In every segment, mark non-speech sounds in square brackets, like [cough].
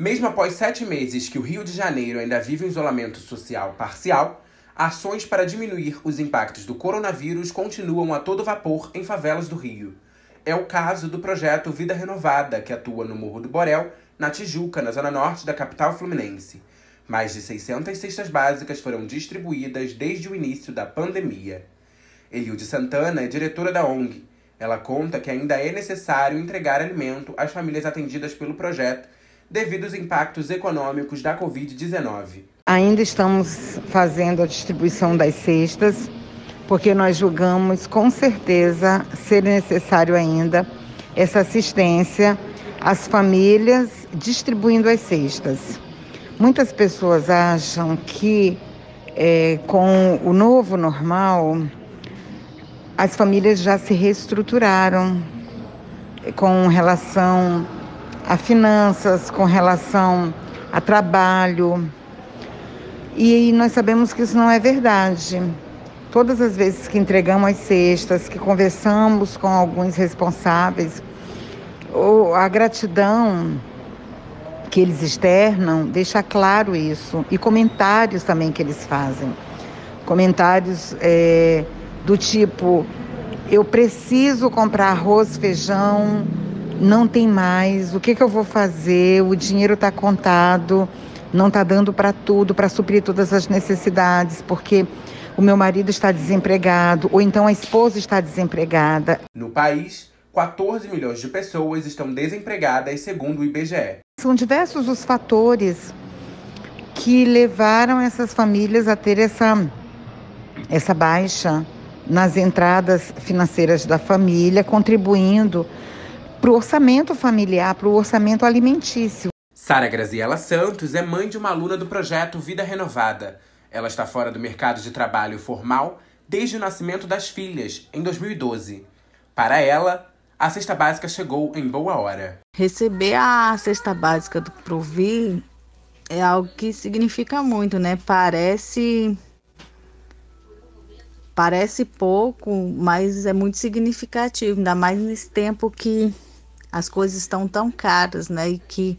Mesmo após sete meses que o Rio de Janeiro ainda vive um isolamento social parcial, ações para diminuir os impactos do coronavírus continuam a todo vapor em favelas do Rio. É o caso do projeto Vida Renovada, que atua no Morro do Borel, na Tijuca, na zona norte da capital fluminense. Mais de 600 cestas básicas foram distribuídas desde o início da pandemia. Eliude Santana é diretora da ONG. Ela conta que ainda é necessário entregar alimento às famílias atendidas pelo projeto devido aos impactos econômicos da Covid-19. Ainda estamos fazendo a distribuição das cestas, porque nós julgamos com certeza ser necessário ainda essa assistência às famílias distribuindo as cestas. Muitas pessoas acham que é, com o novo normal as famílias já se reestruturaram com relação a finanças, com relação a trabalho. E nós sabemos que isso não é verdade. Todas as vezes que entregamos as cestas, que conversamos com alguns responsáveis, a gratidão que eles externam deixa claro isso. E comentários também que eles fazem. Comentários é, do tipo: eu preciso comprar arroz, feijão, não tem mais, o que, que eu vou fazer? O dinheiro está contado, não está dando para tudo, para suprir todas as necessidades, porque o meu marido está desempregado, ou então a esposa está desempregada. No país, 14 milhões de pessoas estão desempregadas, segundo o IBGE. São diversos os fatores que levaram essas famílias a ter essa, essa baixa nas entradas financeiras da família, contribuindo para o orçamento familiar, para o orçamento alimentício. Sara Graziela Santos é mãe de uma aluna do projeto Vida Renovada. Ela está fora do mercado de trabalho formal desde o nascimento das filhas, em 2012. Para ela, a cesta básica chegou em boa hora. Receber a cesta básica do Provi é algo que significa muito, né? Parece parece pouco, mas é muito significativo, ainda mais nesse tempo que as coisas estão tão caras, né? E que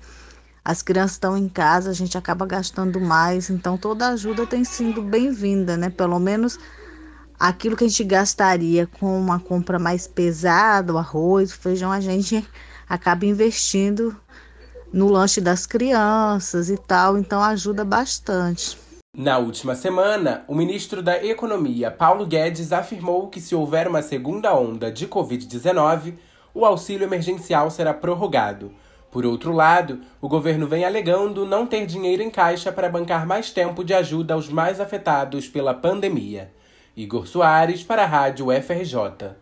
as crianças estão em casa, a gente acaba gastando mais, então toda ajuda tem sido bem-vinda, né? Pelo menos aquilo que a gente gastaria com uma compra mais pesada, o arroz, o feijão, a gente [laughs] acaba investindo no lanche das crianças e tal, então ajuda bastante. Na última semana, o ministro da Economia, Paulo Guedes, afirmou que se houver uma segunda onda de Covid-19, o auxílio emergencial será prorrogado. Por outro lado, o governo vem alegando não ter dinheiro em caixa para bancar mais tempo de ajuda aos mais afetados pela pandemia. Igor Soares para a Rádio FRJ.